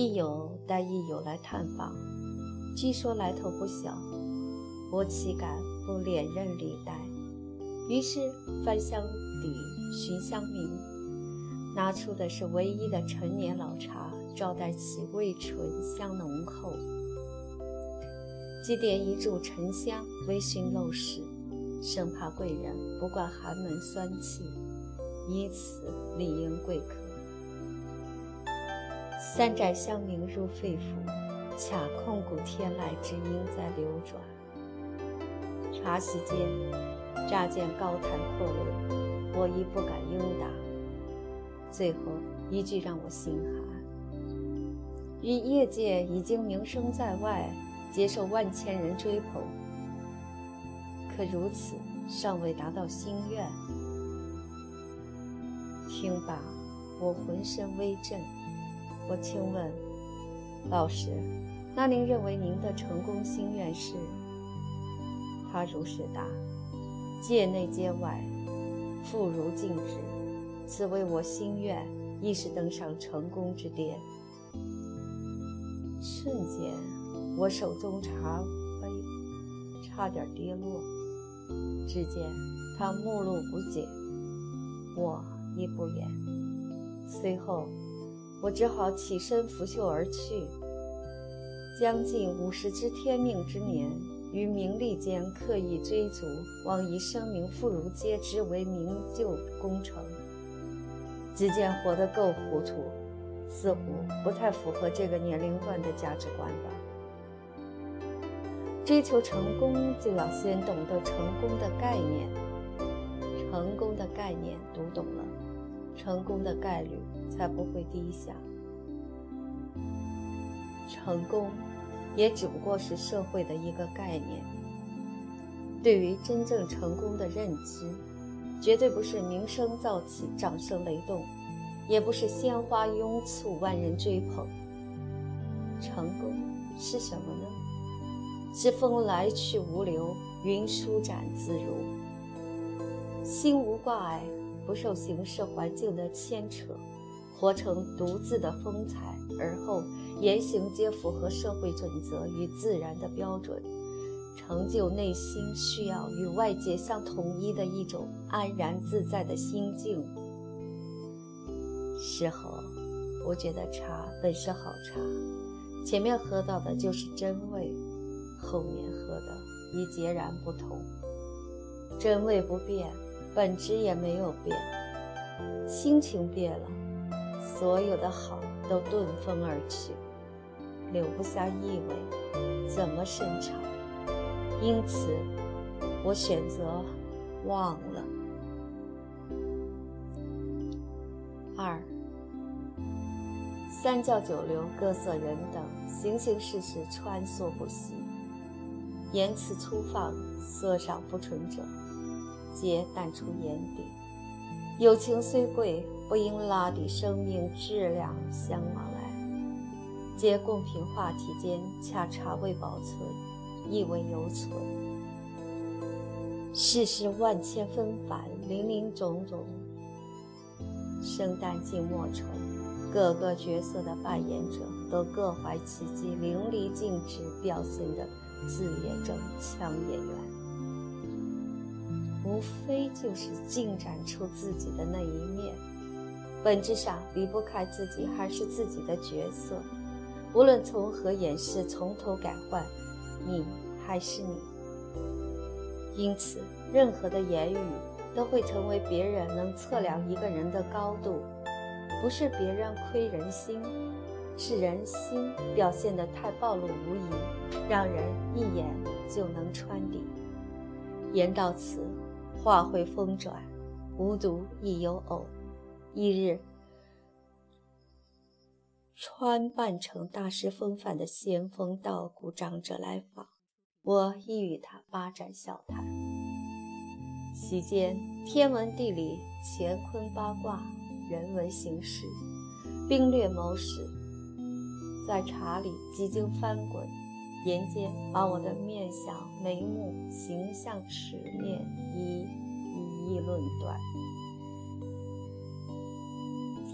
亦友带亦友来探访，据说来头不小，我岂敢不连任礼待？于是翻箱底寻香茗。拿出的是唯一的陈年老茶，招待其味醇香浓厚。即点一柱沉香，微醺陋室，生怕贵人不惯寒门酸气，以此理应贵客。三盏香茗入肺腑，恰空谷天籁之音在流转。茶席间，乍见高谈阔论，我亦不敢应答。最后一句让我心寒：于业界已经名声在外，接受万千人追捧，可如此尚未达到心愿。听罢，我浑身微震。我轻问老师：“那您认为您的成功心愿是？”他如实答：“界内界外，妇孺尽之。”此为我心愿，亦是登上成功之巅。瞬间，我手中茶杯差点跌落。只见他目露不解，我亦不言。随后，我只好起身拂袖而去。将近五十之天命之年，于名利间刻意追逐，妄以声名妇孺皆知为名就功成。只见活得够糊涂，似乎不太符合这个年龄段的价值观吧。追求成功，就要先懂得成功的概念。成功的概念读懂了，成功的概率才不会低下。成功，也只不过是社会的一个概念。对于真正成功的认知。绝对不是名声噪起、掌声雷动，也不是鲜花拥簇、万人追捧。成功是什么呢？是风来去无留，云舒展自如，心无挂碍，不受形势环境的牵扯，活成独自的风采，而后言行皆符合社会准则与自然的标准。成就内心需要与外界相统一的一种安然自在的心境。事后，我觉得茶本是好茶，前面喝到的就是真味，后面喝的已截然不同。真味不变，本质也没有变，心情变了，所有的好都遁风而去，留不下意味，怎么深长？因此，我选择忘了。二，三教九流、各色人等，形形事事穿梭不息，言辞粗放、色赏不纯者，皆淡出眼底。友情虽贵，不应拉低生命质量相往来。皆共品话题间，恰茶味保存。意味犹存。世事万千纷繁，林林总总，生旦净末丑，各个角色的扮演者都各怀奇技，淋漓尽致表现的自也正腔也圆，无非就是尽展出自己的那一面，本质上离不开自己还是自己的角色，无论从何掩饰，从头改换。你还是你，因此，任何的言语都会成为别人能测量一个人的高度。不是别人窥人心，是人心表现得太暴露无遗，让人一眼就能穿底。言到此，话会风转，无独亦有偶。一日。穿扮成大师风范的仙风道骨长者来访，我亦与他八盏笑谈。席间，天文地理、乾坤八卦、人文形势、兵略谋士，在茶里几经翻滚，沿间把我的面相、眉目、形象、齿面一一一论断。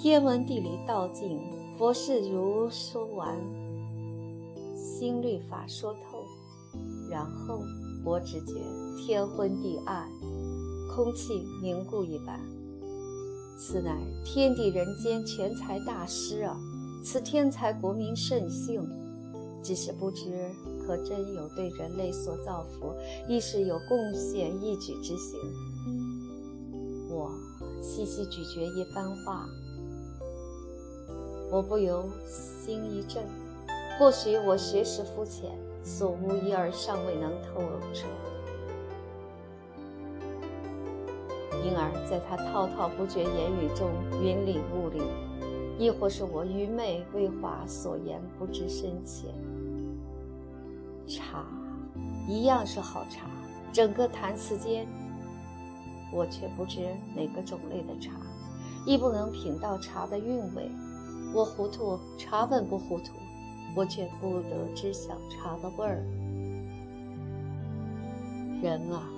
天文地理道尽，佛事如说完，心律法说透，然后我只觉天昏地暗，空气凝固一般。此乃天地人间全才大师啊！此天才国民圣性，只是不知可真有对人类所造福，亦是有贡献一举之行。我细细咀嚼一番话，我不由心一震。或许我学识肤浅，所悟一二尚未能透彻，因而在他滔滔不绝言语中云里雾里。亦或是我愚昧未华所言不知深浅。茶，一样是好茶。整个坛词间，我却不知哪个种类的茶，亦不能品到茶的韵味。我糊涂，茶本不糊涂，我却不得知晓茶的味儿。人啊，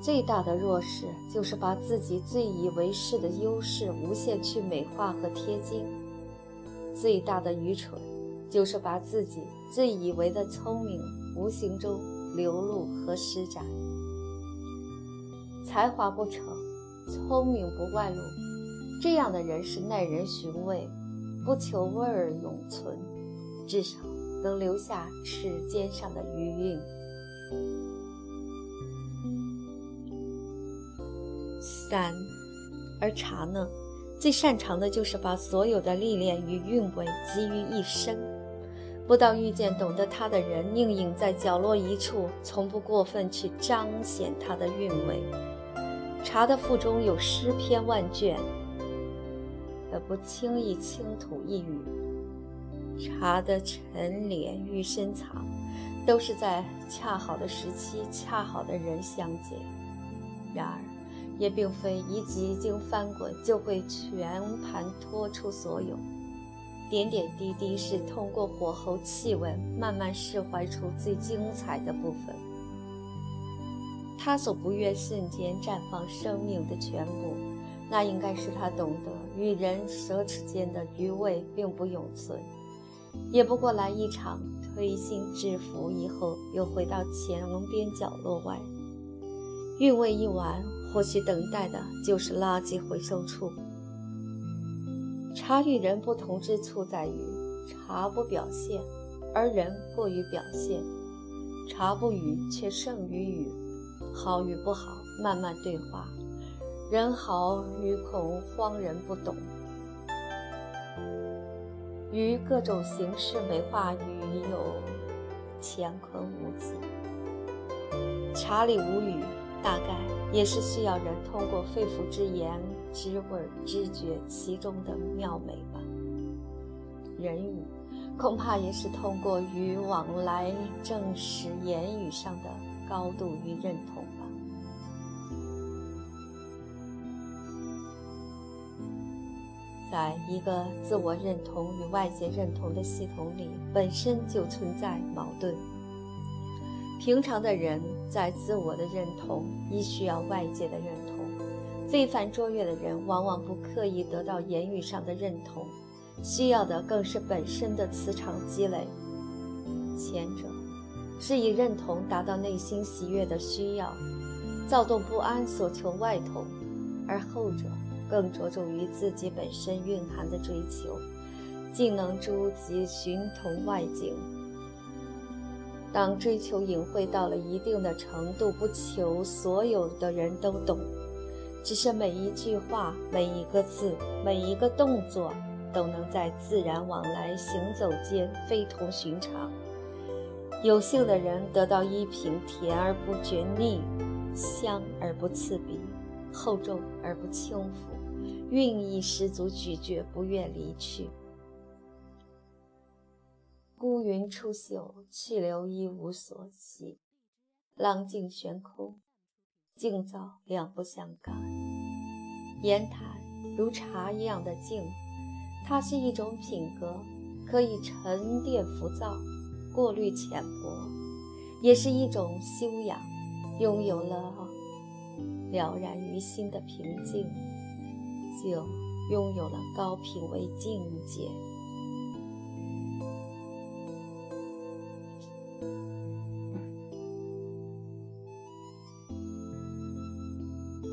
最大的弱势就是把自己自以为是的优势无限去美化和贴金。最大的愚蠢，就是把自己最以为的聪明，无形中流露和施展。才华不成，聪明不外露，这样的人是耐人寻味，不求味儿永存，至少能留下齿尖上的余韵。三，而茶呢？最擅长的就是把所有的历练与韵味集于一身，不到遇见懂得它的人，宁隐在角落一处，从不过分去彰显它的韵味。茶的腹中有诗篇万卷，而不轻易倾吐一语。茶的沉敛与深藏，都是在恰好的时期，恰好的人相见。然而。也并非一几经翻滚就会全盘托出所有，点点滴滴是通过火候气温慢慢释怀出最精彩的部分。他所不愿瞬间绽放生命的全部，那应该是他懂得与人奢侈间的余味并不永存，也不过来一场推心置腹以后，又回到前边角落外，韵味一完。或许等待的就是垃圾回收处。茶与人不同之处在于，茶不表现，而人过于表现；茶不语，却胜于语。好与不好，慢慢对话。人好与恐慌，人不懂。于各种形式美化语有乾坤无极。茶里无语。大概也是需要人通过肺腑之言、知味、知觉其中的妙美吧。人语恐怕也是通过语往来证实言语上的高度与认同吧。在一个自我认同与外界认同的系统里，本身就存在矛盾。平常的人在自我的认同，亦需要外界的认同。非凡卓越的人，往往不刻意得到言语上的认同，需要的更是本身的磁场积累。前者是以认同达到内心喜悦的需要，躁动不安所求外同；而后者更着重于自己本身蕴含的追求，竟能诸及寻同外境。当追求隐晦到了一定的程度，不求所有的人都懂，只是每一句话、每一个字、每一个动作，都能在自然往来行走间非同寻常。有幸的人得到一品甜而不觉腻，香而不刺鼻，厚重而不轻浮，韵意十足，咀嚼不愿离去。孤云出岫，去留一无所栖。浪静悬空，静躁两不相干。言谈如茶一样的静，它是一种品格，可以沉淀浮躁，过滤浅薄，也是一种修养。拥有了了然于心的平静，就拥有了高品位境界。